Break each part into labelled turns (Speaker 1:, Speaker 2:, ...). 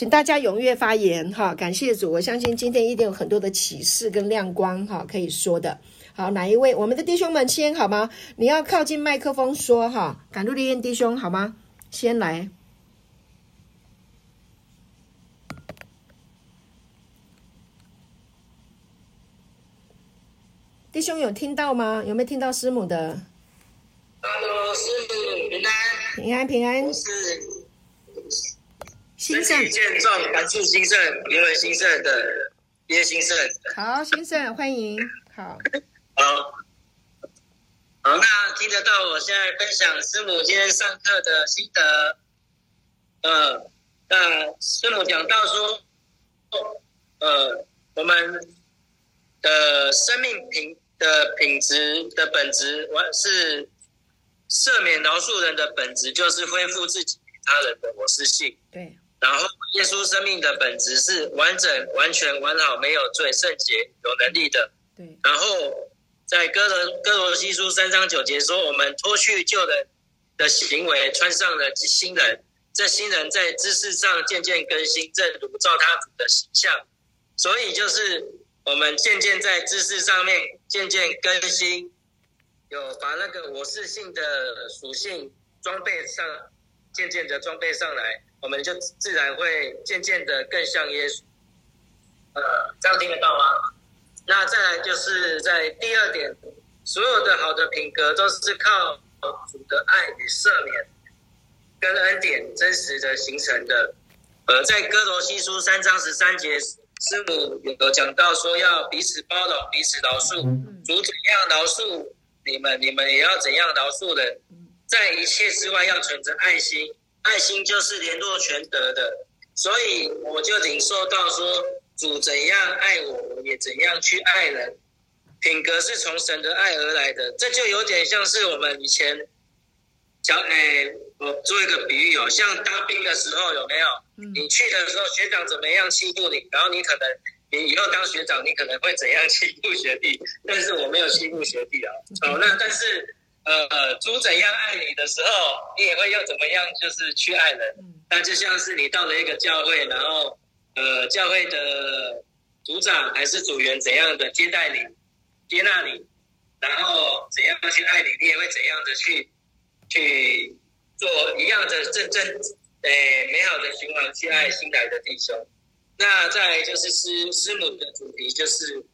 Speaker 1: 请大家踊跃发言哈，感谢主，我相信今天一定有很多的启示跟亮光哈，可以说的。好，哪一位？我们的弟兄们先好吗？你要靠近麦克风说哈，赶路的弟兄好吗？先来。弟兄有听到吗？有没有听到师母的
Speaker 2: ？Hello，师母平安，
Speaker 1: 平安平安。
Speaker 2: 是。
Speaker 1: 兴盛
Speaker 2: 健壮，感谢兴盛，因为兴盛的叶兴盛。
Speaker 1: 好，兴盛欢迎。好，
Speaker 2: 好，好，那听得到我现在分享师母今天上课的心得。呃，那师母讲到说，呃，我们的生命品的品质的本质，我是赦免饶恕人的本质，就是恢复自己与他人的我是性。
Speaker 1: 对。
Speaker 2: 然后，耶稣生命的本质是完整、完全、完好、没有罪、圣洁、有能力的。
Speaker 1: 对。然
Speaker 2: 后，在哥罗哥罗西书三章九节说：“我们脱去旧人的行为，穿上了新人。这新人在知识上渐渐更新，正如照他主的形象。所以，就是我们渐渐在知识上面渐渐更新，有把那个我是性的属性装备上，渐渐的装备上来。”我们就自然会渐渐的更像耶稣，呃，这样听得到吗？那再来就是在第二点，所有的好的品格都是靠主的爱与赦免跟恩典真实的形成的。呃，在哥罗西书三章十三节，师母有讲到说要彼此包容、彼此饶恕，主怎样饶恕你们，你们也要怎样饶恕人，在一切之外要存着爱心。爱心就是联络全德的，所以我就领受到说，主怎样爱我，我也怎样去爱人。品格是从神的爱而来的，这就有点像是我们以前讲，哎，我做一个比喻哦，像当兵的时候有没有？你去的时候学长怎么样欺负你，然后你可能你以后当学长，你可能会怎样欺负学弟？但是我没有欺负学弟啊。哦，那但是。呃，主怎样爱你的时候，你也会要怎么样，就是去爱人。那就像是你到了一个教会，然后呃，教会的组长还是组员怎样的接待你、接纳你，然后怎样去爱你，你也会怎样的去去做一样的正正诶美好的循环去爱新来的弟兄。那再就是师师母的主题就是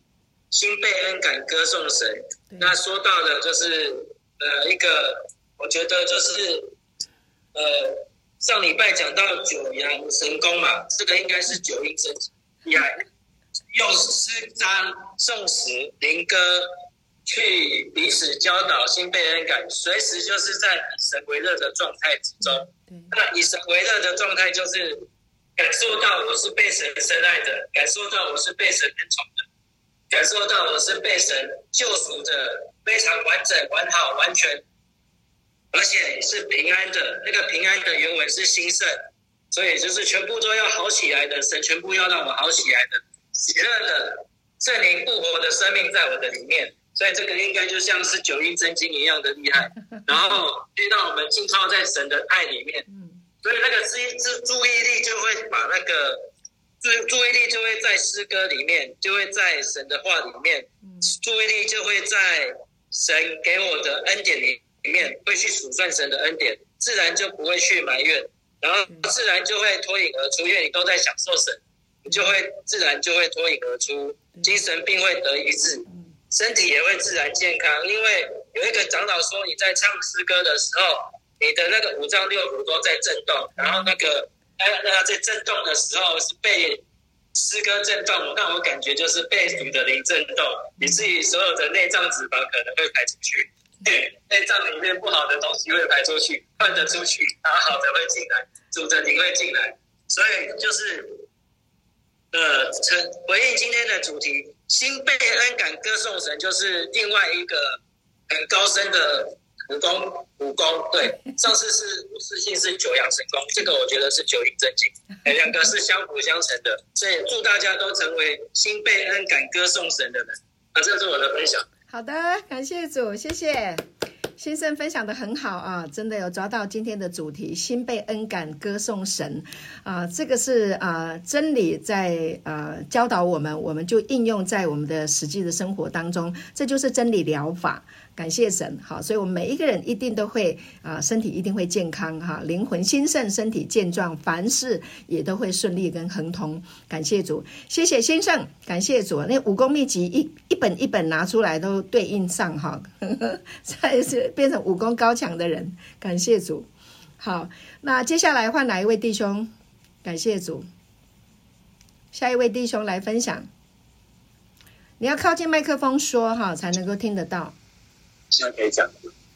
Speaker 2: 心被恩感歌颂神。那说到的就是。呃，一个我觉得就是，呃，上礼拜讲到九阳神功嘛，这个应该是九阴真经厉害，用诗章、颂词、灵歌去彼此教导，心被恩感，随时就是在以神为乐的状态之中。那以神为乐的状态就是感受到我是被神深爱的，感受到我是被神恩宠的，感受到我是被神救赎的。非常完整、完好、完全，而且是平安的。那个平安的原文是兴盛，所以就是全部都要好起来的。神全部要让我好起来的，喜乐的圣灵复活的生命在我的里面。所以这个应该就像是九阴真经一样的厉害。然后让我们浸泡在神的爱里面，所以那个注注注意力就会把那个注注意力就会在诗歌里面，就会在神的话里面，注意力就会在。神给我的恩典里里面，会去数算神的恩典，自然就不会去埋怨，然后自然就会脱颖而出，因为你都在享受神，你就会自然就会脱颖而出，精神病会得医治，身体也会自然健康。因为有一个长老说，你在唱诗歌的时候，你的那个五脏六腑都在震动，然后那个哎，那他在震动的时候是被。诗歌震动，那我感觉就是被主的灵震动，以至于所有的内脏脂肪可能会排出去，内脏里面不好的东西会排出去，换的出去，然后好的会进来，主的灵会进来，所以就是，呃，成回应今天的主题，心被恩感歌颂神，就是另外一个很高深的。武功，武功，对，上次是我是信是九阳神功，这个我觉得是九阴真经，两个是相辅相成的，所以祝大家都成为心被恩感歌颂神的人。啊，这是我的分享。
Speaker 1: 好的，感谢主，谢谢。先生分享的很好啊，真的有抓到今天的主题，心被恩感，歌颂神啊，这个是啊真理在呃教导我们，我们就应用在我们的实际的生活当中，这就是真理疗法。感谢神，好，所以我们每一个人一定都会啊，身体一定会健康哈，灵魂兴盛，身体健壮，凡事也都会顺利跟亨通。感谢主，谢谢先生，感谢主。那武功秘籍一一本一本拿出来都对应上哈，再是变成武功高强的人。感谢主，好，那接下来换哪一位弟兄？感谢主，下一位弟兄来分享。你要靠近麦克风说哈，才能够听得到。
Speaker 3: 现在可以讲。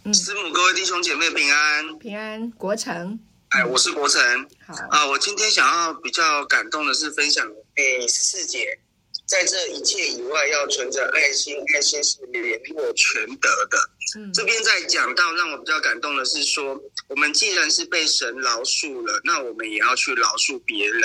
Speaker 3: 嗯，师母，各位弟兄姐妹平安，
Speaker 1: 平安，国成。
Speaker 3: 哎，我是国成。
Speaker 1: 好
Speaker 3: 啊，我今天想要比较感动的是分享，哎，十四节，在这一切以外，要存着爱心，爱心是联络全德的。嗯，这边在讲到让我比较感动的是说，我们既然是被神饶恕了，那我们也要去饶恕别人。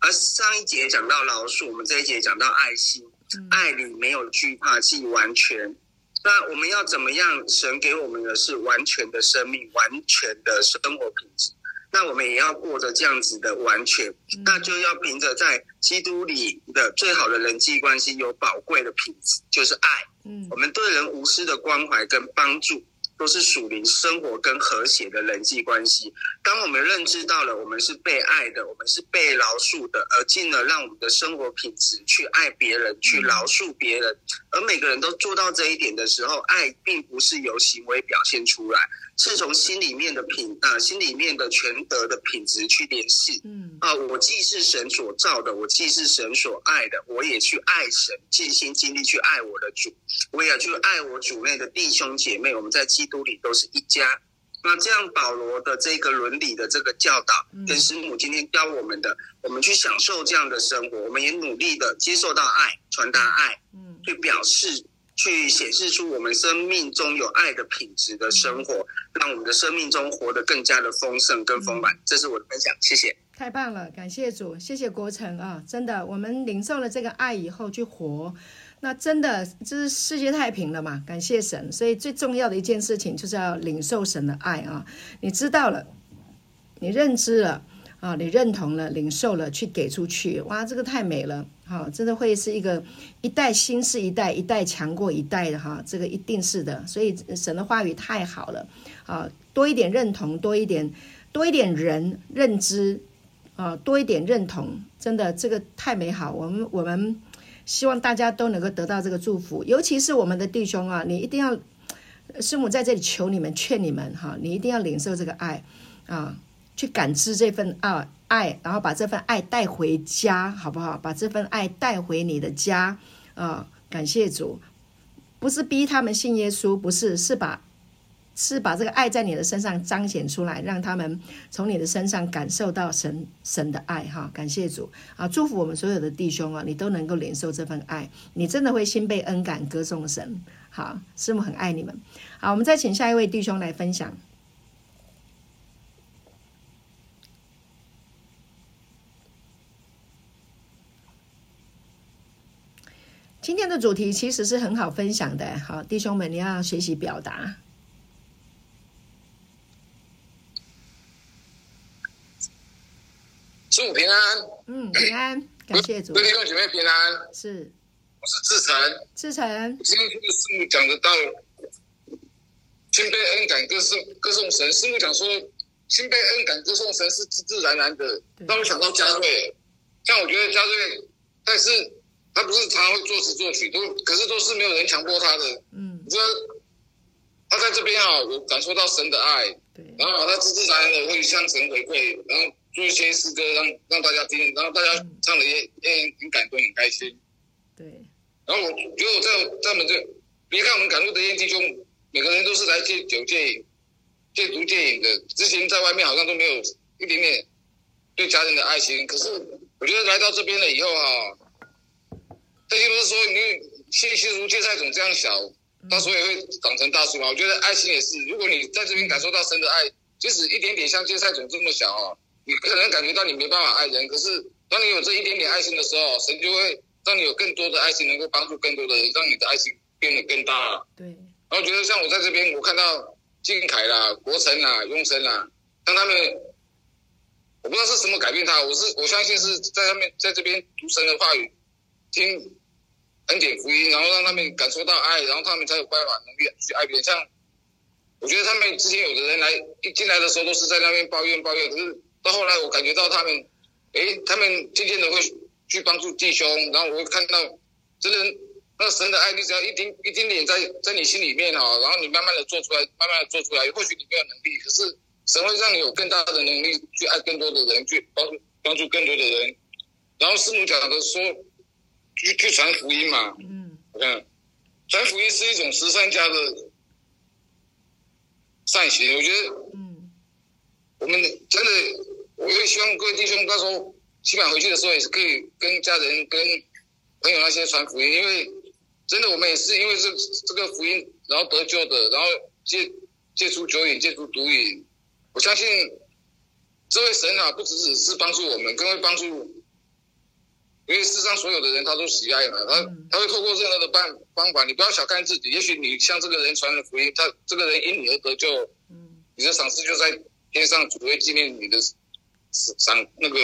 Speaker 3: 而上一节讲到饶恕，我们这一节讲到爱心，嗯，爱里没有惧怕，既完全。那我们要怎么样？神给我们的是完全的生命，完全的生活品质。那我们也要过着这样子的完全，那就要凭着在基督里的最好的人际关系，有宝贵的品质，就是爱。嗯，我们对人无私的关怀跟帮助。都是属灵生活跟和谐的人际关系。当我们认知到了我们是被爱的，我们是被饶恕的，而进而让我们的生活品质去爱别人，去饶恕别人，而每个人都做到这一点的时候，爱并不是由行为表现出来。是从心里面的品啊，心里面的全德的品质去联系。嗯啊，我既是神所造的，我既是神所爱的，我也去爱神，尽心尽力去爱我的主，我也去爱我主内的弟兄姐妹。我们在基督里都是一家。那这样保罗的这个伦理的这个教导，跟师母今天教我们的，我们去享受这样的生活，我们也努力的接受到爱，传达爱，嗯，去表示。去显示出我们生命中有爱的品质的生活，让我们的生命中活得更加的丰盛、跟丰满。这是我的分享，谢谢。
Speaker 1: 太棒了，感谢主，谢谢国成啊！真的，我们领受了这个爱以后去活，那真的就是世界太平了嘛！感谢神，所以最重要的一件事情就是要领受神的爱啊！你知道了，你认知了。啊，你认同了，领受了，去给出去，哇，这个太美了，哈，真的会是一个一代新是一代，一代强过一代的哈，这个一定是的，所以神的话语太好了，啊，多一点认同，多一点，多一点人认知，啊，多一点认同，真的这个太美好，我们我们希望大家都能够得到这个祝福，尤其是我们的弟兄啊，你一定要，师母在这里求你们，劝你们哈，你一定要领受这个爱，啊。去感知这份爱，爱，然后把这份爱带回家，好不好？把这份爱带回你的家，啊，感谢主，不是逼他们信耶稣，不是，是把，是把这个爱在你的身上彰显出来，让他们从你的身上感受到神神的爱，哈，感谢主，啊，祝福我们所有的弟兄啊，你都能够领受这份爱，你真的会心被恩感，歌颂神，好，师母很爱你们，好，我们再请下一位弟兄来分享。今天的主题其实是很好分享的，好，弟兄们，你要学习表达。
Speaker 4: 师母平安，
Speaker 1: 嗯，平安，感谢主。
Speaker 4: 弟兄姐妹平安，
Speaker 1: 是，
Speaker 4: 我是志成，
Speaker 1: 志成。
Speaker 4: 今天这个师母讲得到，心被恩感歌颂歌颂神。师母讲说，心被恩感歌颂神是自自然然的，让我想到嘉瑞。像我觉得嘉瑞，但是。他不是常常会作词作曲，都可是都是没有人强迫他的。嗯，你说他在这边啊，我感受到神的爱，对，然后他自自然然的会向神回馈，然后做一些诗歌让让大家听，然后大家唱的也也很感动，很开心。
Speaker 1: 对，然
Speaker 4: 后我觉得我在在我们这，别看我们赶路的弟兄，每个人都是来戒酒戒瘾、戒毒戒瘾的，之前在外面好像都没有一点点对家人的爱心，可是我觉得来到这边了以后啊。这些不是说你细细如芥菜种这样小，到时候也会长成大树嘛？我觉得爱心也是，如果你在这边感受到神的爱，即使一点点像芥菜种这么小啊，你可能感觉到你没办法爱人，可是当你有这一点点爱心的时候，神就会让你有更多的爱心，能够帮助更多的人，让你的爱心变得更大。
Speaker 1: 对。
Speaker 4: 然后觉得像我在这边，我看到靖凯啦、国成啦、雍生啦，让他们，我不知道是什么改变他，我是我相信是在他们在这边读神的话语，听恩典福音，然后让他们感受到爱，然后他们才有办法能力去爱别人。像我觉得他们之前有的人来一进来的时候都是在那边抱怨抱怨，可是到后来我感觉到他们，诶，他们渐渐的会去帮助弟兄，然后我会看到真的。那神的爱，你只要一丁一丁点在在你心里面哈，然后你慢慢的做出来，慢慢的做出来。或许你没有能力，可是神会让你有更大的能力去爱更多的人，去帮助帮助更多的人。然后师母讲的说，去去传福音嘛，嗯，传福音是一种慈善家的善行。我觉得，嗯，我们真的，各位弟兄到时候起码回去的时候也是可以跟家人、跟朋友那些传福音，因为。真的，我们也是因为这这个福音，然后得救的，然后戒戒除酒瘾，戒除毒瘾。我相信这位神啊，不只只是帮助我们，更会帮助，因为世上所有的人他都喜爱嘛，他他会透过任何的办方法。你不要小看自己，也许你向这个人传了福音，他这个人因你而得救，你的赏赐就在天上，主会纪念你的赏那个。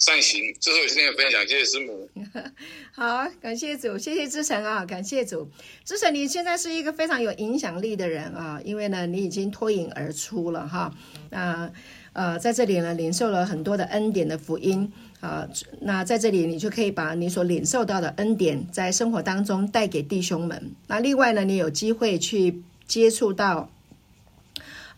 Speaker 4: 善行，这是我今天的分享，谢谢师母。
Speaker 1: 好，感谢主，谢谢志成啊，感谢主。志成，你现在是一个非常有影响力的人啊，因为呢，你已经脱颖而出了哈。那呃，在这里呢，领受了很多的恩典的福音啊。那在这里，你就可以把你所领受到的恩典，在生活当中带给弟兄们。那另外呢，你有机会去接触到。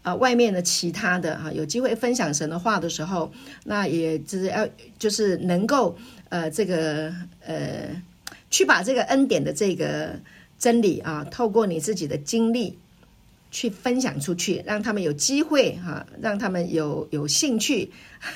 Speaker 1: 啊，外面的其他的哈，有机会分享神的话的时候，那也就是要就是能够呃这个呃去把这个恩典的这个真理啊，透过你自己的经历去分享出去，让他们有机会哈，让他们有有兴趣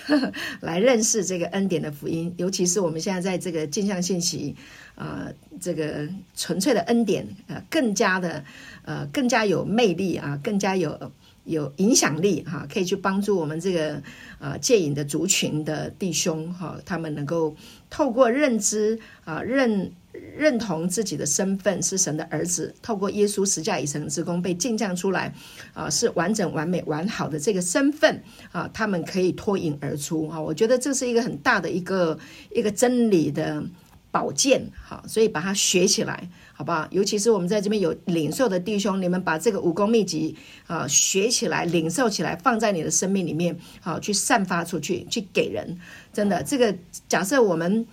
Speaker 1: 呵呵来认识这个恩典的福音，尤其是我们现在在这个镜像信息啊，这个纯粹的恩典啊，更加的呃更加有魅力啊，更加有。有影响力哈，可以去帮助我们这个呃戒瘾的族群的弟兄哈，他们能够透过认知啊认认同自己的身份是神的儿子，透过耶稣十架以成之功被镜像出来啊，是完整完美完好的这个身份啊，他们可以脱颖而出啊，我觉得这是一个很大的一个一个真理的宝剑哈，所以把它学起来。好不好？尤其是我们在这边有领受的弟兄，你们把这个武功秘籍啊学起来、领受起来，放在你的生命里面，好去散发出去，去给人。真的，这个假设我们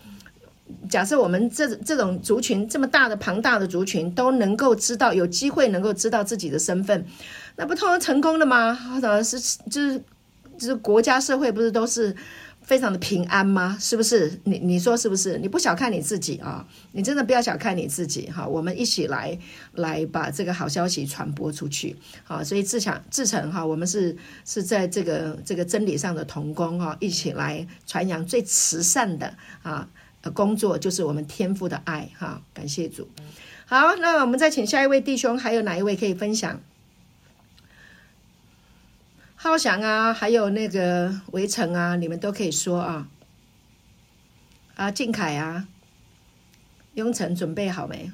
Speaker 1: 假设我们这这种族群这么大的庞大的族群都能够知道，有机会能够知道自己的身份，那不通常成功了吗？或者是就是就是国家社会不是都是？非常的平安吗？是不是？你你说是不是？你不小看你自己啊！你真的不要小看你自己哈！我们一起来来把这个好消息传播出去，好，所以自强自成哈，我们是是在这个这个真理上的同工哈，一起来传扬最慈善的啊工作，就是我们天父的爱哈！感谢主。好，那我们再请下一位弟兄，还有哪一位可以分享？浩翔啊，还有那个围城啊，你们都可以说啊。啊，靖凯啊，雍城准备好没？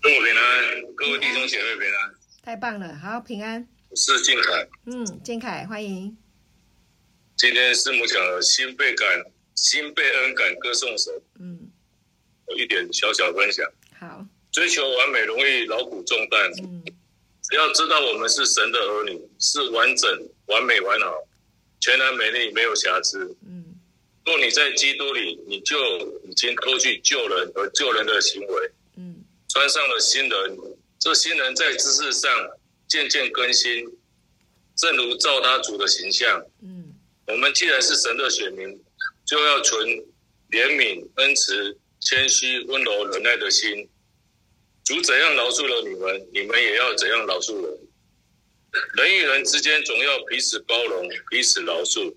Speaker 5: 祝我平安，各位弟兄姐妹平安。
Speaker 1: 太棒了，好平安。
Speaker 5: 我是靖凯。
Speaker 1: 嗯，靖凯，欢迎。
Speaker 5: 今天师母讲了心被感，心被恩感，歌颂神。嗯。有一点小小分享。
Speaker 1: 好，
Speaker 5: 追求完美容易劳苦重担。嗯，只要知道我们是神的儿女，是完整、完美、完好、全然美丽，没有瑕疵。嗯，若你在基督里，你就已经脱去救人和救人的行为。嗯，穿上了新人。这新人在知识上渐渐更新，正如照他主的形象。嗯，我们既然是神的选民，就要存怜悯、恩慈。谦虚、温柔、忍耐的心，主怎样饶恕了你们，你们也要怎样饶恕人。人与人之间总要彼此包容、彼此饶恕。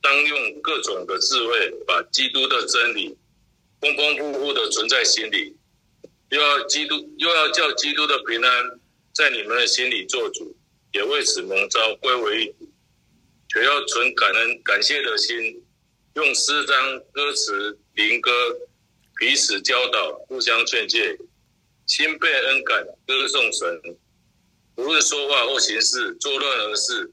Speaker 5: 当用各种的智慧，把基督的真理丰丰富富的存在心里，又要基督，又要叫基督的平安在你们的心里做主，也为此蒙召归为一体，却要存感恩、感谢的心，用诗章、歌词。灵歌，彼此教导，互相劝诫，心被恩感，歌颂神。无论说话或行事，做任何事，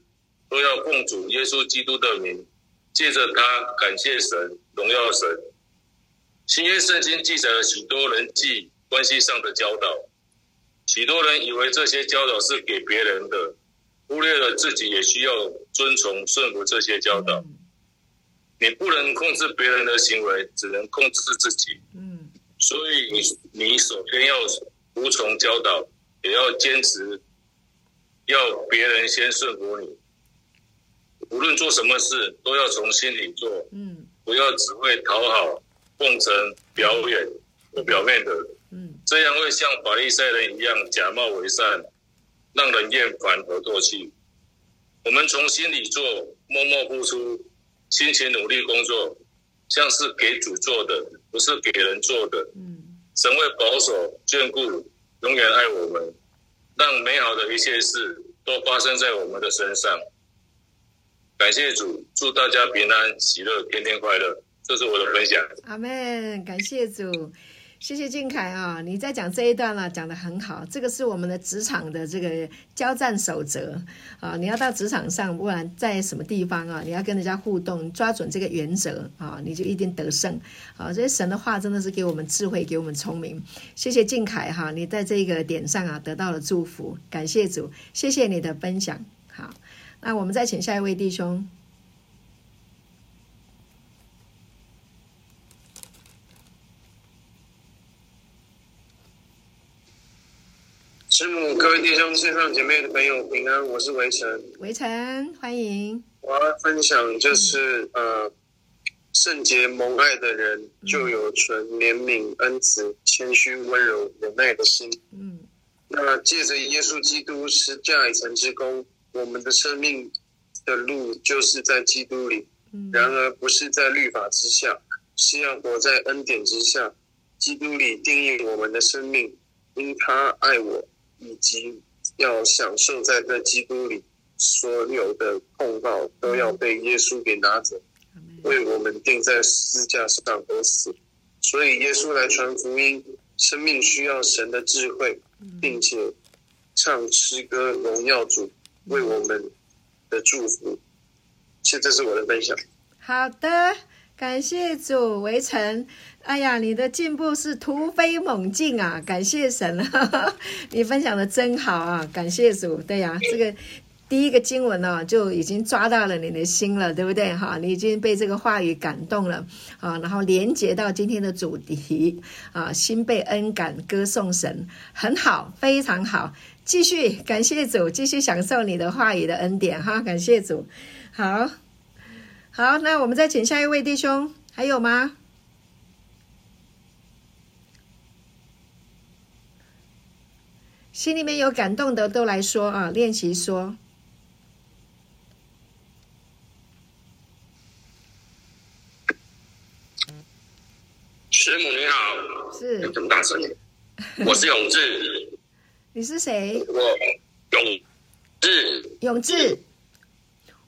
Speaker 5: 都要奉主耶稣基督的名，借着他感谢神，荣耀神。新约圣经记载了许多人际关系上的教导，许多人以为这些教导是给别人的，忽略了自己也需要遵从顺服这些教导。你不能控制别人的行为，只能控制自己。嗯，所以你你首先要服从教导，也要坚持。要别人先顺服你，无论做什么事都要从心里做，嗯，不要只会讨好、奉承、表演或表面的，嗯，这样会像法利赛人一样假冒为善，让人厌烦和唾弃。我们从心里做，默默付出，辛勤努力工作，像是给主做的，不是给人做的。嗯，神会保守、眷顾，永远爱我们。让美好的一切事都发生在我们的身上。感谢主，祝大家平安喜乐，天天快乐。这是我的分享。
Speaker 1: 阿门，感谢主。谢谢靖凯啊，你在讲这一段了，讲得很好。这个是我们的职场的这个交战守则啊，你要到职场上，不管在什么地方啊，你要跟人家互动，抓准这个原则啊，你就一定得胜啊。这些神的话真的是给我们智慧，给我们聪明。谢谢靖凯哈，你在这个点上啊得到了祝福，感谢主，谢谢你的分享。好，那我们再请下一位弟兄。
Speaker 6: 师母，各位弟兄、线上姐妹的朋友平安，我是维晨。
Speaker 1: 维晨，欢迎。
Speaker 6: 我要分享就是，嗯、呃，圣洁蒙爱的人就有纯怜悯、恩慈、谦虚、温柔、忍耐的心。嗯。那借着耶稣基督施加以成之功，我们的生命的路就是在基督里。嗯。然而不是在律法之下，是要活在恩典之下。基督里定义我们的生命，因他爱我。以及要享受在这基督里所有的控告，都要被耶稣给拿走，为我们钉在十字架上而死。所以耶稣来传福音，生命需要神的智慧，并且唱诗歌荣耀主，为我们的祝福。现在是我的分享。
Speaker 1: 好的。感谢主，围城，哎呀，你的进步是突飞猛进啊！感谢神啊，你分享的真好啊！感谢主，对呀、这个第一个经文呢、就已经抓到了你的心了，对不对？哈，你已经被这个话语感动了啊，然后连接到今天的主题啊，心被恩感，歌颂神，很好，非常好，继续感谢主，继续享受你的话语的恩典哈，感谢主，好。好，那我们再请下一位弟兄，还有吗？心里面有感动的都来说啊，练习说。
Speaker 7: 师母你好，
Speaker 1: 是，
Speaker 7: 有这么大声？我是永志。
Speaker 1: 你是谁？
Speaker 7: 我永志。
Speaker 1: 永志。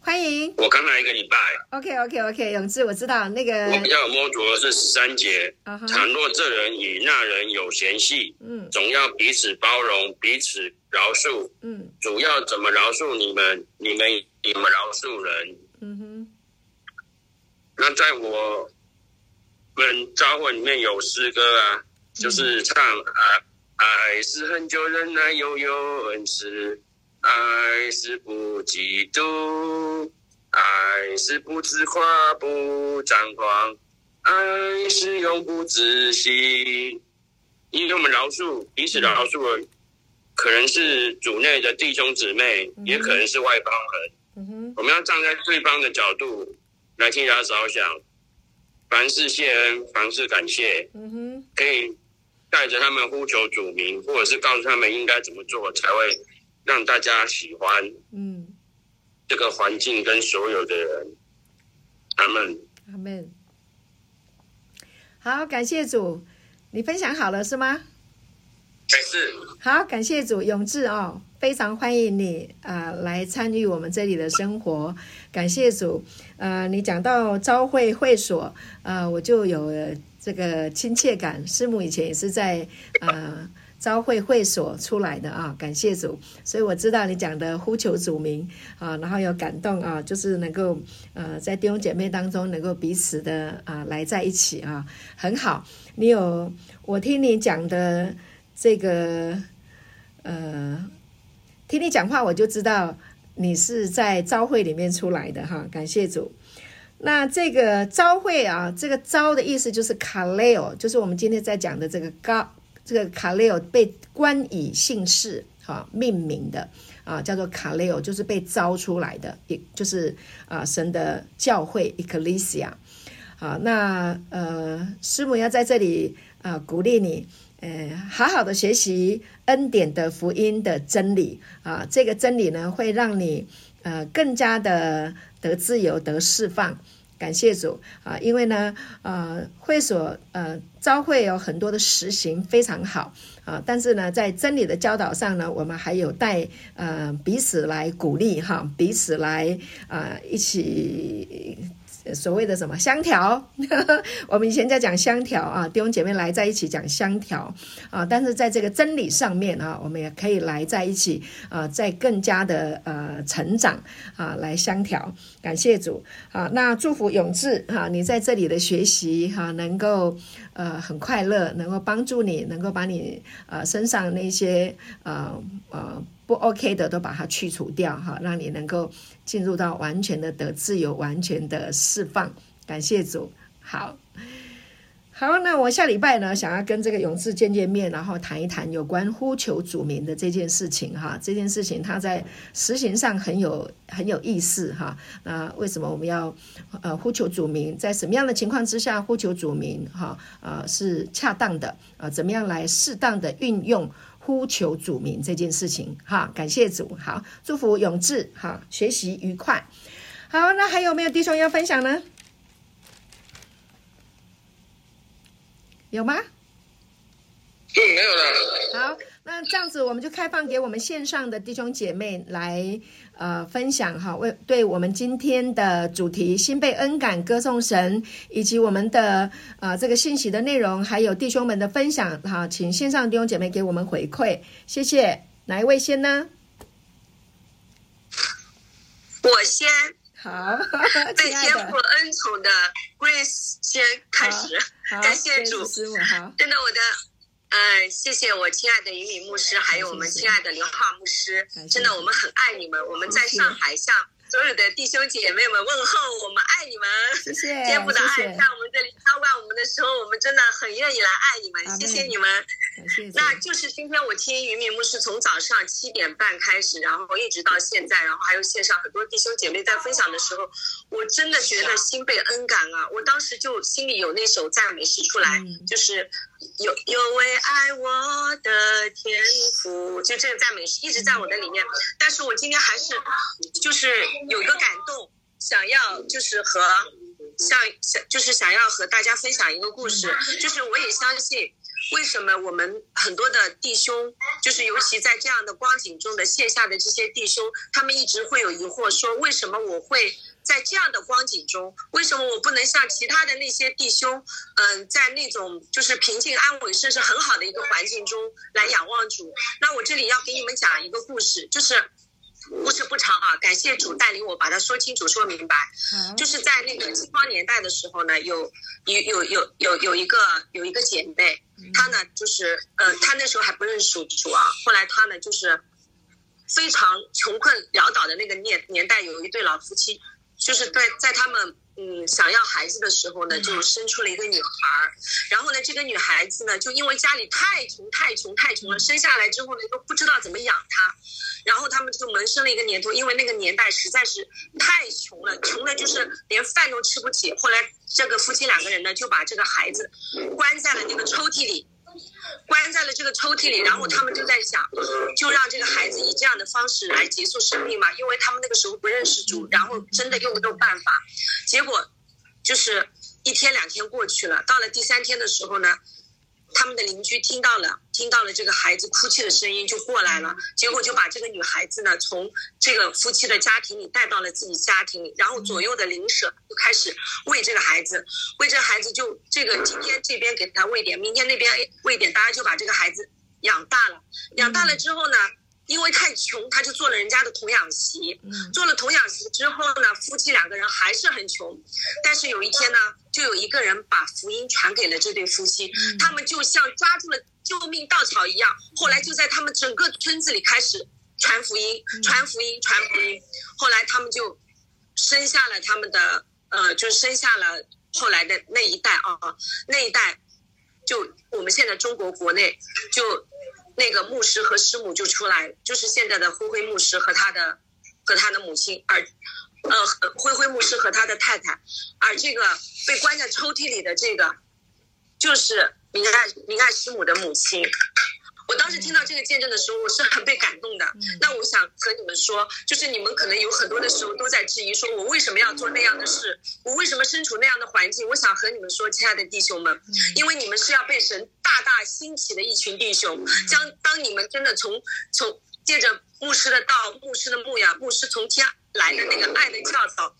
Speaker 1: 欢迎，
Speaker 7: 我刚来一个礼拜。
Speaker 1: OK OK OK，永志，我知道那个。
Speaker 7: 我比较有摸着是十三节。倘、uh -huh. 若这人与那人有嫌隙，嗯，总要彼此包容，彼此饶恕。嗯，主要怎么饶恕你们？你们你们饶恕人。嗯哼。那在我们教会里面有诗歌啊，就是唱啊，爱是很久忍耐，又有恩慈。爱是不嫉妒，爱是不自夸，不张狂，爱是永不止息。因为我们饶恕彼此饶恕了，可能是主内的弟兄姊妹，也可能是外邦人。我们要站在对方的角度来替他着想，凡事谢恩，凡事感谢。可以带着他们呼求主名，或者是告诉他们应该怎么做才会。让大家喜欢，嗯，这个环境跟所有的人，阿门，
Speaker 1: 阿门。好，感谢主，你分享好了是吗？
Speaker 7: 是。
Speaker 1: 好，感谢主，永志哦，非常欢迎你啊、呃，来参与我们这里的生活。感谢主，呃，你讲到朝会会所，呃，我就有这个亲切感。师母以前也是在呃。召会会所出来的啊，感谢主，所以我知道你讲的呼求主名啊，然后有感动啊，就是能够呃在弟兄姐妹当中能够彼此的啊来在一起啊，很好。你有我听你讲的这个呃，听你讲话我就知道你是在召会里面出来的哈，感谢主。那这个召会啊，这个召的意思就是卡雷欧，就是我们今天在讲的这个高。这个卡雷欧被冠以姓氏哈命名的啊，叫做卡雷欧，就是被召出来的，也就是啊神的教会 Ecclesia 啊。那呃师母要在这里啊鼓励你，呃好好的学习恩典的福音的真理啊，这个真理呢会让你呃更加的得自由得释放。感谢主啊，因为呢，呃，会所呃召会有很多的实行非常好啊，但是呢，在真理的教导上呢，我们还有待呃彼此来鼓励哈，彼此来啊、呃、一起。所谓的什么相调，我们以前在讲相调啊，弟兄姐妹来在一起讲相调啊，但是在这个真理上面啊，我们也可以来在一起啊，再更加的呃成长啊，来相调。感谢主啊，那祝福永志哈，你在这里的学习哈，能够呃很快乐，能够帮助你，能够把你呃身上那些呃呃。不 OK 的都把它去除掉哈，让你能够进入到完全的得自由，完全的释放。感谢主，好，好，那我下礼拜呢，想要跟这个勇士见见面，然后谈一谈有关呼求主名的这件事情哈。这件事情它在实行上很有很有意思哈。那为什么我们要呃呼求主名？在什么样的情况之下呼求主名哈？呃，是恰当的啊？怎么样来适当的运用？呼求主名这件事情，哈，感谢主，好，祝福永志，哈，学习愉快，好，那还有没有弟兄要分享呢？有吗？
Speaker 4: 嗯，没有了。
Speaker 1: 好。那这样子，我们就开放给我们线上的弟兄姐妹来呃分享哈，为对我们今天的主题“心被恩感歌颂神”，以及我们的呃这个信息的内容，还有弟兄们的分享哈，请线上弟兄姐妹给我们回馈，谢谢。哪一位先呢？
Speaker 8: 我先。
Speaker 1: 好，
Speaker 8: 被天父恩宠的 Grace 先开始，感谢主，真的我的。嗯，谢谢我亲爱的云里牧师，还有我们亲爱的刘浩牧师，真的我们很爱你们。我们在上海向所有的弟兄姐妹们问候，我们爱你们。
Speaker 1: 谢谢，
Speaker 8: 天父的爱让我们这里浇灌我们的时候，我们真的很愿意来爱你们。谢谢你们。那就是今天我听云敏牧师从早上七点半开始，然后一直到现在，然后还有线上很多弟兄姐妹在分享的时候，我真的觉得心被恩感啊！我当时就心里有那首赞美诗出来，就是。有有位爱我的天父，就这个赞美诗一直在我的里面。但是我今天还是就是有一个感动，想要就是和像想就是想要和大家分享一个故事。就是我也相信，为什么我们很多的弟兄，就是尤其在这样的光景中的线下的这些弟兄，他们一直会有疑惑，说为什么我会。在这样的光景中，为什么我不能像其他的那些弟兄，嗯，在那种就是平静安稳、甚至很好的一个环境中来仰望主？那我这里要给你们讲一个故事，就是故事不长啊，感谢主带领我把它说清楚、说明白。就是在那个饥荒年代的时候呢，有有有有有有一个有一个姐妹，她呢就是呃，她那时候还不认识主啊，后来她呢就是非常穷困潦倒的那个年年代，有一对老夫妻。就是在在他们嗯想要孩子的时候呢，就生出了一个女孩，然后呢，这个女孩子呢，就因为家里太穷太穷太穷了，生下来之后呢，都不知道怎么养她，然后他们就萌生了一个念头，因为那个年代实在是太穷了，穷的就是连饭都吃不起。后来这个夫妻两个人呢，就把这个孩子关在了那个抽屉里。关在了这个抽屉里，然后他们就在想，就让这个孩子以这样的方式来结束生命嘛，因为他们那个时候不认识主，然后真的又没有办法。结果就是一天两天过去了，到了第三天的时候呢，他们的邻居听到了，听到了这个孩子哭泣的声音，就过来了。结果就把这个女孩子呢，从这个夫妻的家庭里带到了自己家庭里，然后左右的邻舍就开始喂这个孩子，喂这孩子就这个今天这边给他喂点，明天那边喂点，大家就把这个孩子养大了。养大了之后呢，因为太穷，他就做了人家的童养媳。做了童养媳之后呢，夫妻两个人还是很穷。但是有一天呢，就有一个人把福音传给了这对夫妻，他们就像抓住了救命稻草一样。后来就在他们整个村子里开始传福音，传福音，传福音。后来他们就生下了他们的呃，就生下了后来的那一代啊，那一代就我们现在中国国内就。那个牧师和师母就出来，就是现在的灰灰牧师和他的和他的母亲，而呃灰灰牧师和他的太太，而这个被关在抽屉里的这个，就是明爱明爱师母的母亲。我当时听到这个见证的时候，我是很被感动的。那我想和你们说，就是你们可能有很多的时候都在质疑，说我为什么要做那样的事，我为什么身处那样的环境？我想和你们说，亲爱的弟兄们，因为你们是要被神大大兴起的一群弟兄。将当你们真的从从借着牧师的道、牧师的牧养、牧师从天。来的那个爱的教导，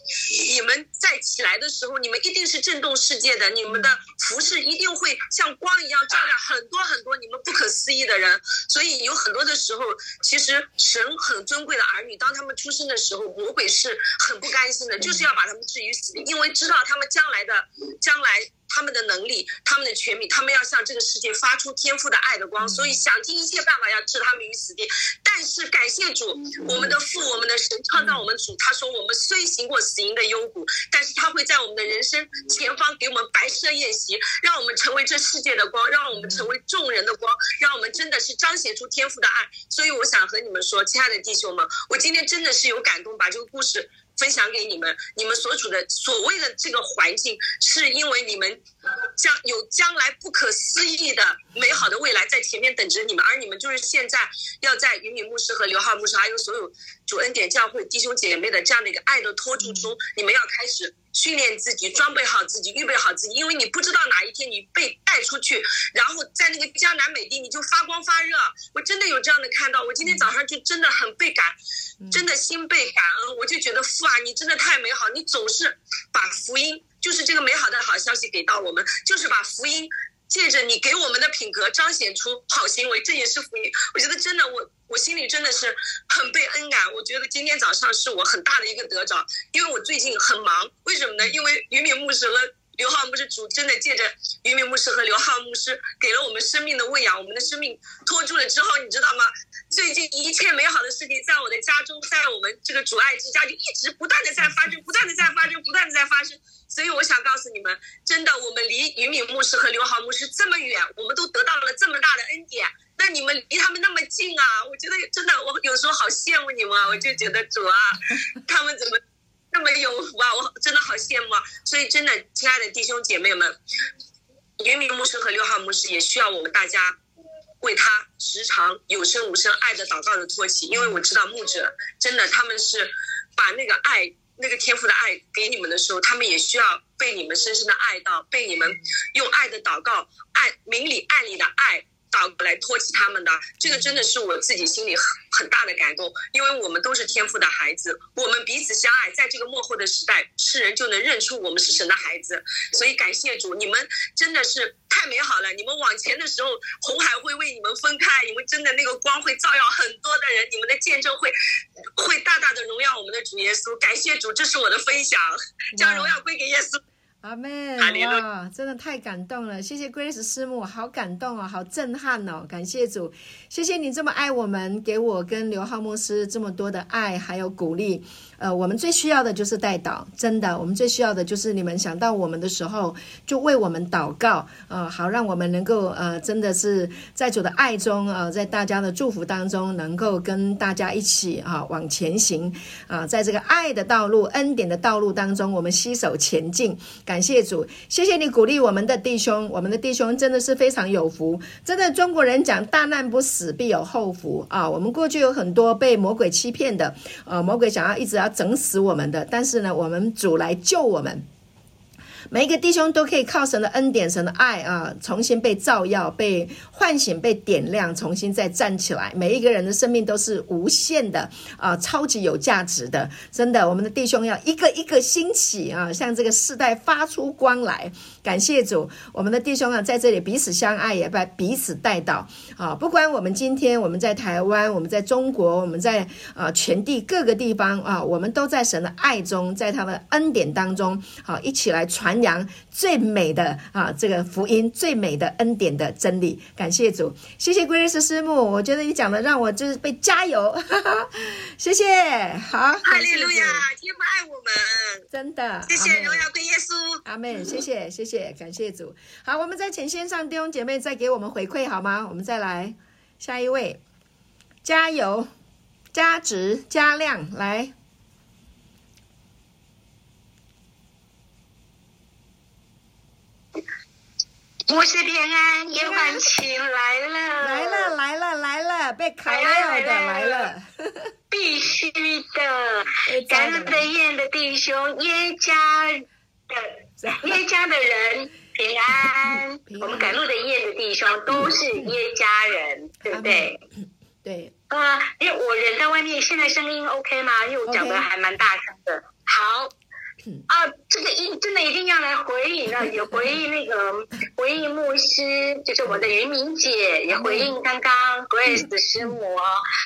Speaker 8: 你们在起来的时候，你们一定是震动世界的，你们的服饰一定会像光一样照亮很多很多你们不可思议的人。所以有很多的时候，其实神很尊贵的儿女，当他们出生的时候，魔鬼是很不甘心的，就是要把他们置于死地，因为知道他们将来的将来。他们的能力，他们的权柄，他们要向这个世界发出天赋的爱的光，所以想尽一切办法要置他们于死地。但是感谢主，我们的父，我们的神创造我们主，他说我们虽行过死荫的幽谷，但是他会在我们的人生前方给我们白设宴席，让我们成为这世界的光，让我们成为众人的光，让我们真的是彰显出天赋的爱。所以我想和你们说，亲爱的弟兄们，我今天真的是有感动，把这个故事。分享给你们，你们所处的所谓的这个环境，是因为你们将有将来不可思议的美好的未来在前面等着你们，而你们就是现在要在云敏牧师和刘浩牧师，还有所有主恩典教会弟兄姐妹的这样的一个爱的托住中，你们要开始。训练自己，装备好自己，预备好自己，因为你不知道哪一天你被带出去，然后在那个江南美地你就发光发热。我真的有这样的看到，我今天早上就真的很被感，真的心被感恩。我就觉得父啊，你真的太美好，你总是把福音，就是这个美好的好消息给到我们，就是把福音。借着你给我们的品格彰显出好行为，这也是福音。我觉得真的，我我心里真的是很被恩感。我觉得今天早上是我很大的一个得着，因为我最近很忙。为什么呢？因为云敏牧师和刘浩牧师主真的借着于敏牧师和刘浩牧师给了我们生命的喂养，我们的生命托住了之后，你知道吗？最近一切美好的事情在我的家中，在我们这个主爱之家就一直不断的在发生，不断的在发生，不断的在发生。所以我想告诉你们，真的，我们离于敏牧师和刘浩牧师这么远，我们都得到了这么大的恩典。那你们离他们那么近啊？我觉得真的，我有时候好羡慕你们啊！我就觉得主啊，他们怎么那么有福啊？我真的好羡慕啊！所以真的，亲爱的弟兄姐妹们，云明牧师和六号牧师也需要我们大家为他时常有声无声爱的祷告的托起，因为我知道牧者真的他们是把那个爱。那个天赋的爱给你们的时候，他们也需要被你们深深的爱到，被你们用爱的祷告、爱明里暗里的爱。倒过来托起他们的，这个真的是我自己心里很很大的感动，因为我们都是天赋的孩子，我们彼此相爱，在这个幕后的时代，世人就能认出我们是神的孩子。所以感谢主，你们真的是太美好了。你们往前的时候，红海会为你们分开，你们真的那个光会照耀很多的人，你们的见证会会大大的荣耀我们的主耶稣。感谢主，这是我的分享，将荣耀归给耶稣。
Speaker 1: 阿妹！哇，真的太感动了，谢谢 Grace 师母，好感动哦，好震撼哦，感谢主，谢谢你这么爱我们，给我跟刘浩牧师这么多的爱还有鼓励。呃，我们最需要的就是代祷，真的，我们最需要的就是你们想到我们的时候，就为我们祷告，呃，好让我们能够呃，真的是在主的爱中，呃，在大家的祝福当中，能够跟大家一起啊、往前行啊、在这个爱的道路、恩典的道路当中，我们携手前进。感谢主，谢谢你鼓励我们的弟兄，我们的弟兄真的是非常有福。真的，中国人讲大难不死必有后福啊、我们过去有很多被魔鬼欺骗的，呃，魔鬼想要一直要。整死我们的，但是呢，我们主来救我们。每一个弟兄都可以靠神的恩典、神的爱啊，重新被照耀、被唤醒、被点亮，重新再站起来。每一个人的生命都是无限的啊，超级有价值的。真的，我们的弟兄要一个一个兴起啊，向这个世代发出光来。感谢主，我们的弟兄啊，在这里彼此相爱，也把彼此带到啊。不管我们今天我们在台湾，我们在中国，我们在啊全地各个地方啊，我们都在神的爱中，在他的恩典当中，好，一起来传扬最美的啊这个福音，最美的恩典的真理。感谢主，谢谢 Grace 师母，我觉得你讲的让我就是被加油，哈哈，谢谢，好，
Speaker 8: 哈利路亚，天父爱我们，
Speaker 1: 真的，
Speaker 8: 谢谢荣耀归耶稣，
Speaker 1: 阿门，谢谢，谢谢，感谢主。好，我们在前线上弟兄姐妹再给我们回馈好吗？我们再来下一位，加油，加值，加量，来。
Speaker 9: 牧师平安，耶和华请来了，
Speaker 1: 来了来了来了，被烤了的来了，
Speaker 9: 必须的。赶路得堰的弟兄，耶家的耶家的人平安。我们赶路得堰的弟兄都是耶家人，对不对？
Speaker 1: 对。
Speaker 9: 啊，因为我人在外面，现在声音 OK 吗？因为我讲的还蛮大声的。好。啊，这个一真的一定要来回应了，也 回应那个回应牧师，就是我的云明姐，也回应刚刚 Grace 的师母，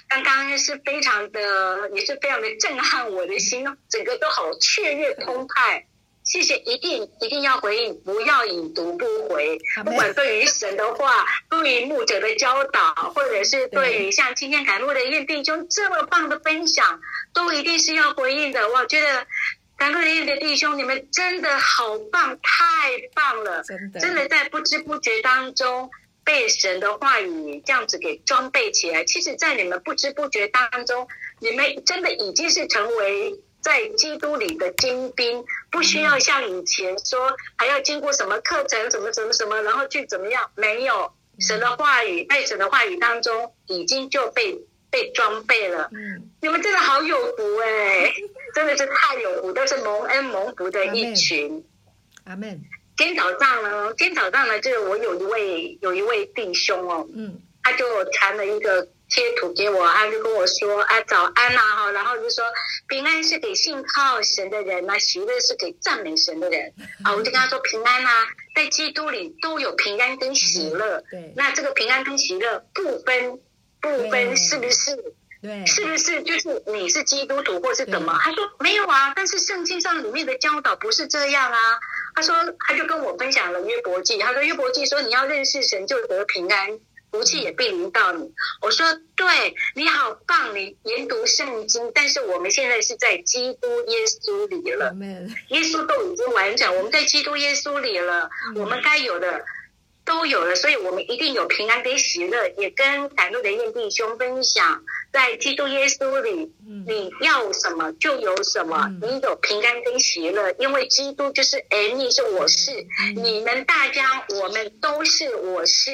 Speaker 9: 刚刚是非常的，也是非常的震撼我的心，整个都好雀跃澎湃。谢谢，一定一定要回应，不要已读不回。不管对于神的话，对于牧者的教导，或者是对于像今天赶路得堰弟兄这么棒的分享，都一定是要回应的。我觉得。赶路得堰的弟兄，你们真的好棒，太棒了！真的，真的在不知不觉当中被神的话语这样子给装备起来。其实，在你们不知不觉当中，你们真的已经是成为在基督里的精兵，不需要像以前说还要经过什么课程，什么什么什么，然后去怎么样？没有，神的话语，在神的话语当中已经就被。被装备了，嗯，你们真的好有福哎，真的是太有福，都是蒙恩蒙福的一群。
Speaker 1: 阿门。
Speaker 9: 今天早上呢，今天早上呢，就是我有一位有一位弟兄哦，嗯，他就传了一个贴图给我，他就跟我说啊，早安呐哈，然后就说平安是给信靠神的人啊，喜乐是给赞美神的人 啊，我就跟他说平安啊，在基督里都有平安跟喜乐，对，那这个平安跟喜乐不分。部分是不是？对，是不是就是你是基督徒或是怎么？他说没有啊，但是圣经上里面的教导不是这样啊。他说他就跟我分享了约伯记，他说约伯记说你要认识神就得平安，福气也必临到你。我说对，你好棒，你研读圣经，但是我们现在是在基督耶稣里了，耶稣都已经完整，我们在基督耶稣里了，我们该有的。都有了，所以我们一定有平安跟喜乐，也跟赶路的燕弟兄分享，在基督耶稣里，你要什么就有什么，你有平安跟喜乐，因为基督就是哎，你是我是，你们大家我们都是我是，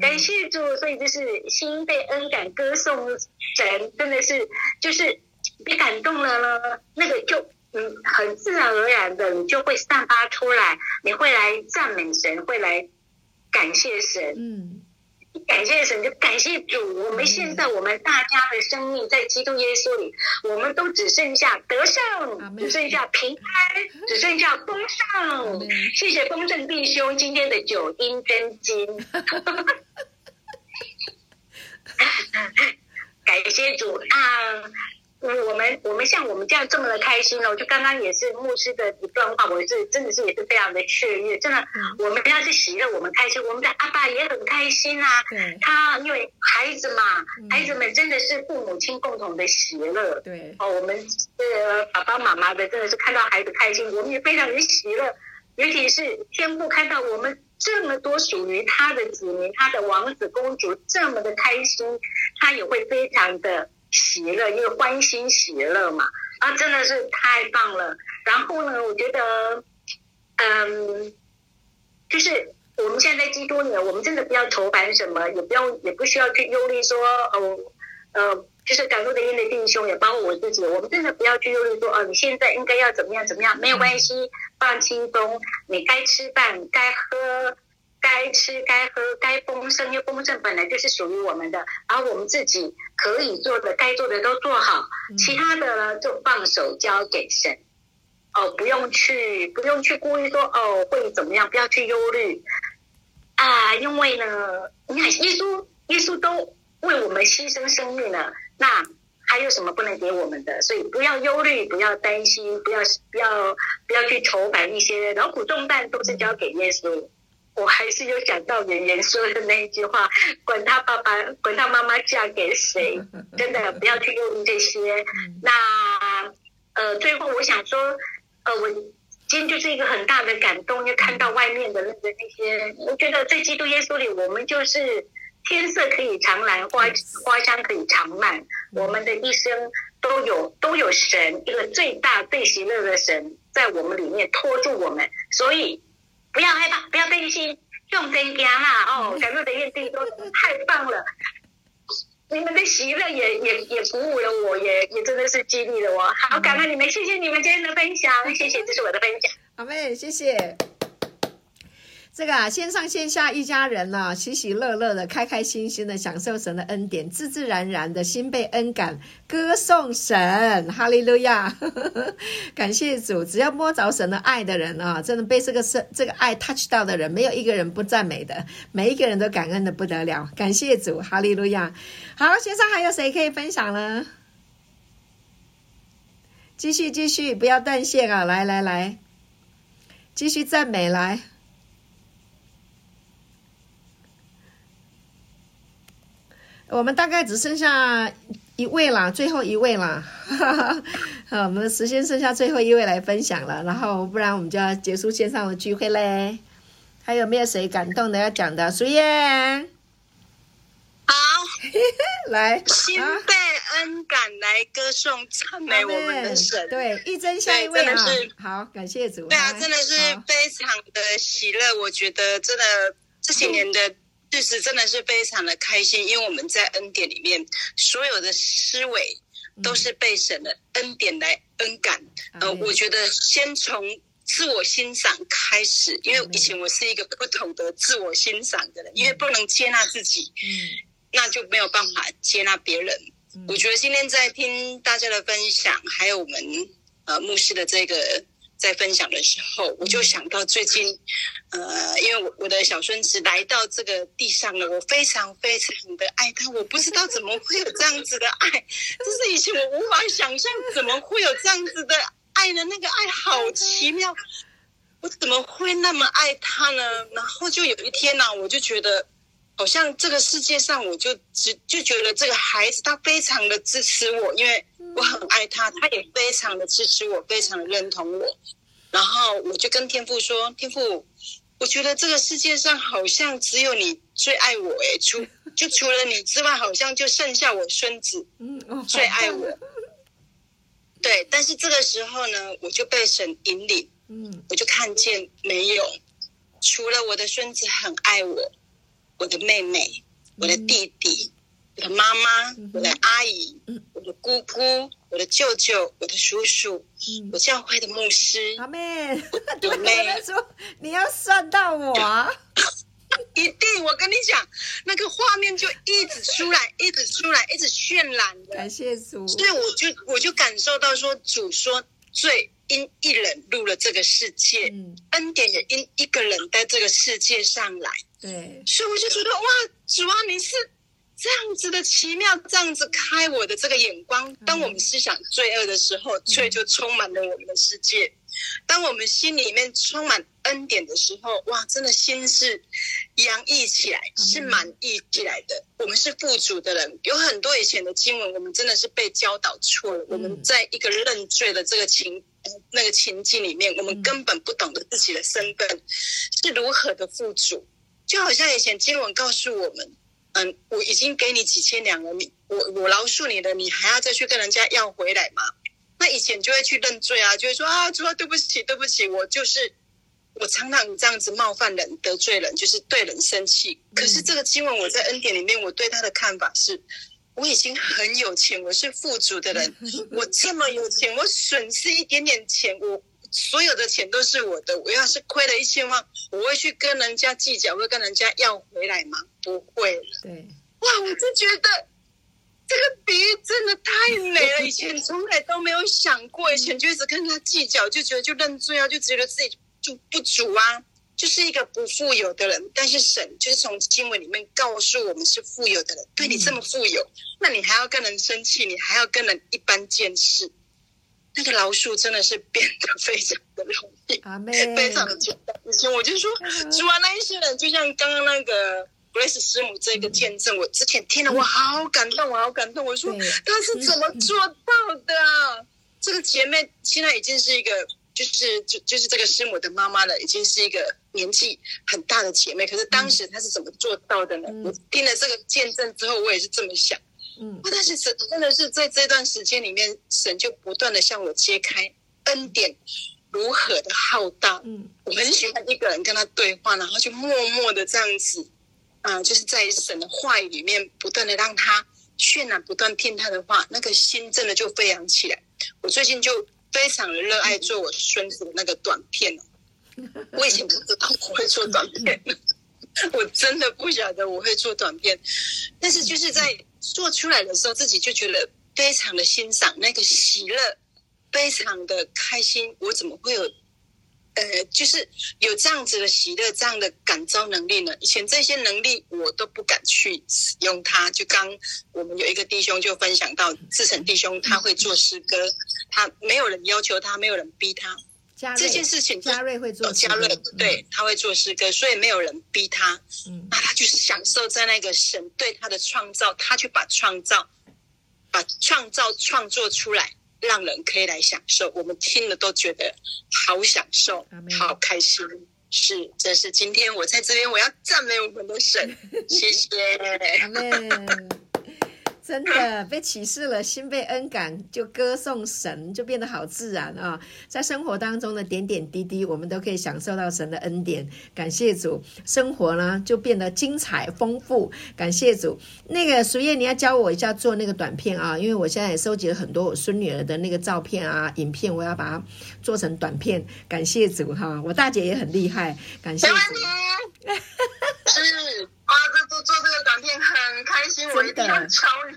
Speaker 9: 感谢主，所以就是心被恩感歌颂神，真的是就是被感动了呢，那个就嗯很自然而然的，你就会散发出来，你会来赞美神，会来。感谢神，嗯，感谢神就感谢主。我们现在我们大家的生命在基督耶稣里，我们都只剩下得胜，只剩下平安，只剩下丰盛。谢谢丰盛弟兄今天的九阴真经，感谢主啊。我们我们像我们这样这么的开心哦，就刚刚也是牧师的一段话，我是真的是也是非常的雀跃，真的，嗯、我们要是喜乐，我们开心，我们的阿爸也很开心啊。对，他因为孩子嘛，嗯、孩子们真的是父母亲共同的喜乐。对，哦，我们呃爸爸妈妈的真的是看到孩子开心，我们也非常的喜乐，尤其是天父看到我们这么多属于他的子民，他的王子公主这么的开心，他也会非常的。喜乐，因为欢欣喜乐嘛，啊，真的是太棒了。然后呢，我觉得，嗯，就是我们现在在基督里，我们真的不要愁烦什么，也不要，也不需要去忧虑说，哦，呃，就是感受的音的弟兄，也包括我自己，我们真的不要去忧虑说，哦，你现在应该要怎么样怎么样，没有关系，放轻松，你该吃饭，该喝。该吃该喝该丰盛，因为丰盛本来就是属于我们的，而我们自己可以做的、该做的都做好，其他的呢就放手交给神。哦，不用去，不用去顾虑说哦会怎么样，不要去忧虑啊，因为呢，你看耶稣，耶稣都为我们牺牲生命了，那还有什么不能给我们的？所以不要忧虑，不要担心，不要不要不要去愁烦一些劳苦重担，都是交给耶稣。我还是有想到圆圆说的那一句话：“管他爸爸，管他妈妈嫁给谁，真的不要去忧虑这些。”那呃，最后我想说，呃，我今天就是一个很大的感动，就看到外面的那个那些，我觉得在基督耶稣里，我们就是天色可以常蓝，花花香可以常漫，我们的一生都有都有神，一个最大最喜乐的神在我们里面托住我们，所以。不要害怕，不要担心，用真家啦哦！感受的印地都太棒了，你们的喜乐也也也鼓舞了我，也也真的是激励了我。好，感恩你们，谢谢你们今天的分享，谢谢，这是我的分享。
Speaker 1: 好妹，谢谢。这个啊，线上线下一家人呢、喜喜乐乐的，开开心心的享受神的恩典，自自然然的心被恩感，歌颂神，哈利路亚，感谢主。只要摸着神的爱的人啊，真的被这个神这个爱 touch 到的人，没有一个人不赞美的，每一个人都感恩的不得了。感谢主，哈利路亚。好，线上还有谁可以分享呢？继续继续，不要断线啊！来来来，继续赞美来。我们大概只剩下一位啦，最后一位啦，好，我们时间剩下最后一位来分享了，然后不然我们就要结束线上的聚会嘞。还有没有谁感动的要讲的？苏燕，
Speaker 10: 好，
Speaker 1: 来，
Speaker 10: 心被恩感来歌颂赞美我们的神。
Speaker 1: 对，一真下一位啊，好，感谢主。
Speaker 10: 对啊，真的是非常的喜乐，我觉得真的这些年的。事实真的是非常的开心，因为我们在恩典里面，所有的思维都是被神的恩典来恩感。嗯、呃，我觉得先从自我欣赏开始，因为以前我是一个不懂得自我欣赏的人，因为不能接纳自己，嗯，那就没有办法接纳别人。我觉得今天在听大家的分享，还有我们呃牧师的这个。在分享的时候，我就想到最近，呃，因为我我的小孙子来到这个地上了，我非常非常的爱他，我不知道怎么会有这样子的爱，就是以前我无法想象怎么会有这样子的爱呢？那个爱好奇妙，我怎么会那么爱他呢？然后就有一天呢、啊，我就觉得好像这个世界上，我就只就觉得这个孩子他非常的支持我，因为。我很爱他，他也非常的支持我，非常的认同我。然后我就跟天父说：“天父，我觉得这个世界上好像只有你最爱我，诶，除就除了你之外，好像就剩下我孙子最爱我。”对，但是这个时候呢，我就被神引领，嗯，我就看见没有，除了我的孙子很爱我，我的妹妹，我的弟弟。我的妈妈，我的阿姨，我的姑姑，我的舅舅，我的叔叔，我教会的牧师，
Speaker 1: 阿妹，我妹 说你要算到我啊，
Speaker 10: 一定！我跟你讲，那个画面就一直出来，一直出来，一直渲染的。
Speaker 1: 感谢主，
Speaker 10: 所以我就我就感受到说，主说罪因一人入了这个世界，嗯、恩典也因一个人在这个世界上来。
Speaker 1: 对，
Speaker 10: 所以我就觉得哇，主啊，你是。这样子的奇妙，这样子开我的这个眼光。当我们思想罪恶的时候，罪就充满了我们的世界；当我们心里面充满恩典的时候，哇，真的心是洋溢起来，是满溢起来的。我们是富足的人，有很多以前的经文，我们真的是被教导错了。我们在一个认罪的这个情那个情境里面，我们根本不懂得自己的身份是如何的富足，就好像以前经文告诉我们。嗯，我已经给你几千两了，你我我饶恕你了，你还要再去跟人家要回来吗？那以前就会去认罪啊，就会说啊，主啊，对不起，对不起，我就是我常常这样子冒犯人、得罪人，就是对人生气。可是这个经文，我在恩典里面，我对他的看法是，我已经很有钱，我是富足的人，我这么有钱，我损失一点点钱，我所有的钱都是我的。我要是亏了一千万，我会去跟人家计较，会跟人家要回来吗？不会。
Speaker 1: 对，
Speaker 10: 哇，我就觉得这个比喻真的太美了。以前从来都没有想过，以前就一直跟他计较，就觉得就认罪啊，就觉得自己就不足啊。就是一个不富有的人，但是神就是从经文里面告诉我们是富有的人。对你这么富有，那你还要跟人生气，你还要跟人一般见识，那个老鼠真的是变得非常的容易，非常的简单。以前我就说，主啊，那一些人就像刚刚那个 Grace 师母这个见证，我之前听了，我好感动，我好感动。我说他是怎么做到的啊？这个姐妹现在已经是一个。就是就就是这个师母的妈妈了，已经是一个年纪很大的姐妹。可是当时她是怎么做到的呢？嗯、我听了这个见证之后，我也是这么想。嗯，但是真真的是在这段时间里面，神就不断的向我揭开恩典如何的浩大。嗯，我很喜欢一个人跟他对话，然后就默默的这样子，啊、呃，就是在神的话语里面不断的让他渲染，不断听他的话，那个心真的就飞扬起来。我最近就。非常的热爱做我孙子的那个短片，我以前不知道我会做短片，我真的不晓得我会做短片，但是就是在做出来的时候，自己就觉得非常的欣赏，那个喜乐，非常的开心。我怎么会有？呃，就是有这样子的喜乐，这样的感召能力呢？以前这些能力我都不敢去使用它。就刚我们有一个弟兄就分享到，志成弟兄他会做诗歌，他没有人要求他，没有人逼他。这件事情，
Speaker 1: 嘉瑞会做，
Speaker 10: 嘉瑞对，他会做诗歌，所以没有人逼他。嗯，那他就是享受在那个神对他的创造，他去把创造，把创造创作出来。让人可以来享受，我们听了都觉得好享受，好开心。是，这是今天我在这边，我要赞美我们的神，谢谢。
Speaker 1: 真的被启示了，心被恩感，就歌颂神，就变得好自然啊！在生活当中的点点滴滴，我们都可以享受到神的恩典。感谢主，生活呢就变得精彩丰富。感谢主。那个淑叶，你要教我一下做那个短片啊，因为我现在也收集了很多我孙女儿的那个照片啊、影片，我要把它做成短片。感谢主哈，我大姐也很厉害。感谢主。
Speaker 10: 是。啊，这做做这个短片很开心，我一定要教你。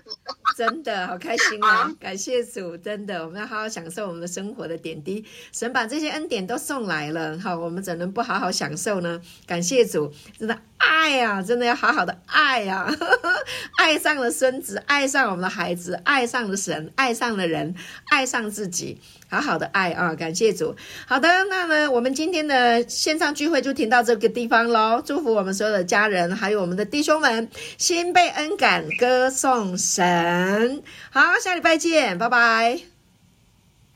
Speaker 1: 真的好开心啊！感谢主，真的，我们要好好享受我们的生活的点滴。神把这些恩典都送来了，好，我们怎能不好好享受呢？感谢主，真的爱呀、啊，真的要好好的爱呀、啊，爱上了孙子，爱上我们的孩子，爱上了神，爱上了人，爱上自己。好好的爱啊！感谢主。好的，那么我们今天的线上聚会就停到这个地方喽。祝福我们所有的家人，还有我们的弟兄们，心被恩感，歌颂神。好，下礼拜见，拜拜。